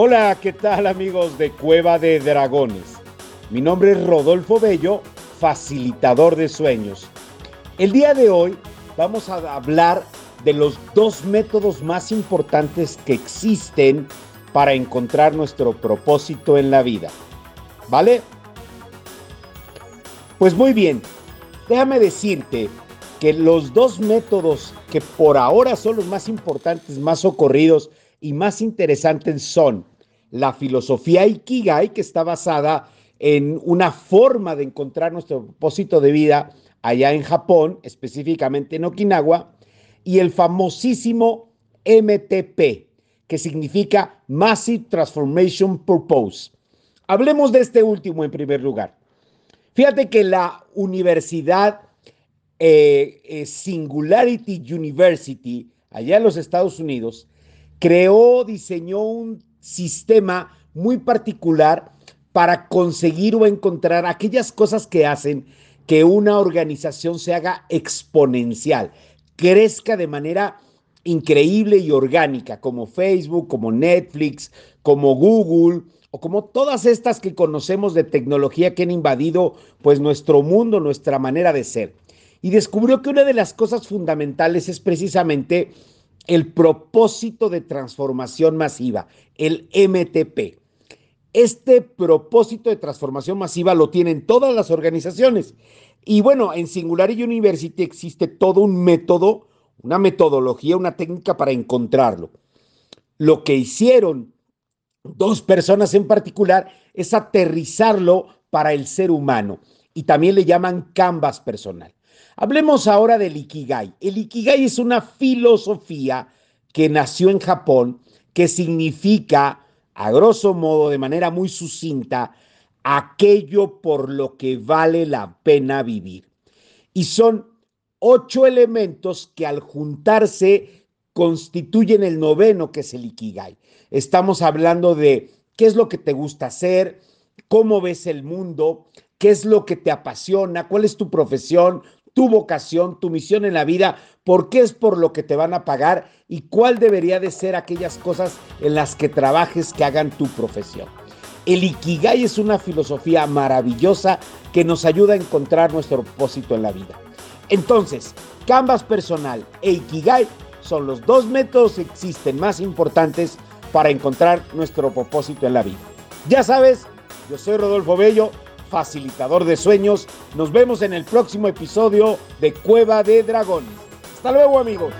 Hola, ¿qué tal amigos de Cueva de Dragones? Mi nombre es Rodolfo Bello, facilitador de sueños. El día de hoy vamos a hablar de los dos métodos más importantes que existen para encontrar nuestro propósito en la vida. ¿Vale? Pues muy bien, déjame decirte que los dos métodos que por ahora son los más importantes, más ocurridos y más interesantes son la filosofía Ikigai, que está basada en una forma de encontrar nuestro propósito de vida allá en Japón, específicamente en Okinawa, y el famosísimo MTP, que significa Massive Transformation Purpose. Hablemos de este último en primer lugar. Fíjate que la Universidad eh, eh, Singularity University, allá en los Estados Unidos, creó, diseñó un sistema muy particular para conseguir o encontrar aquellas cosas que hacen que una organización se haga exponencial, crezca de manera increíble y orgánica, como Facebook, como Netflix, como Google, o como todas estas que conocemos de tecnología que han invadido pues nuestro mundo, nuestra manera de ser. Y descubrió que una de las cosas fundamentales es precisamente el propósito de transformación masiva, el MTP. Este propósito de transformación masiva lo tienen todas las organizaciones. Y bueno, en Singularity University existe todo un método, una metodología, una técnica para encontrarlo. Lo que hicieron dos personas en particular, es aterrizarlo para el ser humano y también le llaman canvas personal. Hablemos ahora del Ikigai. El Ikigai es una filosofía que nació en Japón que significa, a grosso modo, de manera muy sucinta, aquello por lo que vale la pena vivir. Y son ocho elementos que al juntarse constituyen el noveno que es el Ikigai. Estamos hablando de qué es lo que te gusta hacer, cómo ves el mundo, qué es lo que te apasiona, cuál es tu profesión, tu vocación, tu misión en la vida, por qué es por lo que te van a pagar y cuál debería de ser aquellas cosas en las que trabajes que hagan tu profesión. El Ikigai es una filosofía maravillosa que nos ayuda a encontrar nuestro propósito en la vida. Entonces, Canvas personal e Ikigai son los dos métodos que existen más importantes para encontrar nuestro propósito en la vida. Ya sabes, yo soy Rodolfo Bello, facilitador de sueños. Nos vemos en el próximo episodio de Cueva de Dragones. Hasta luego amigos.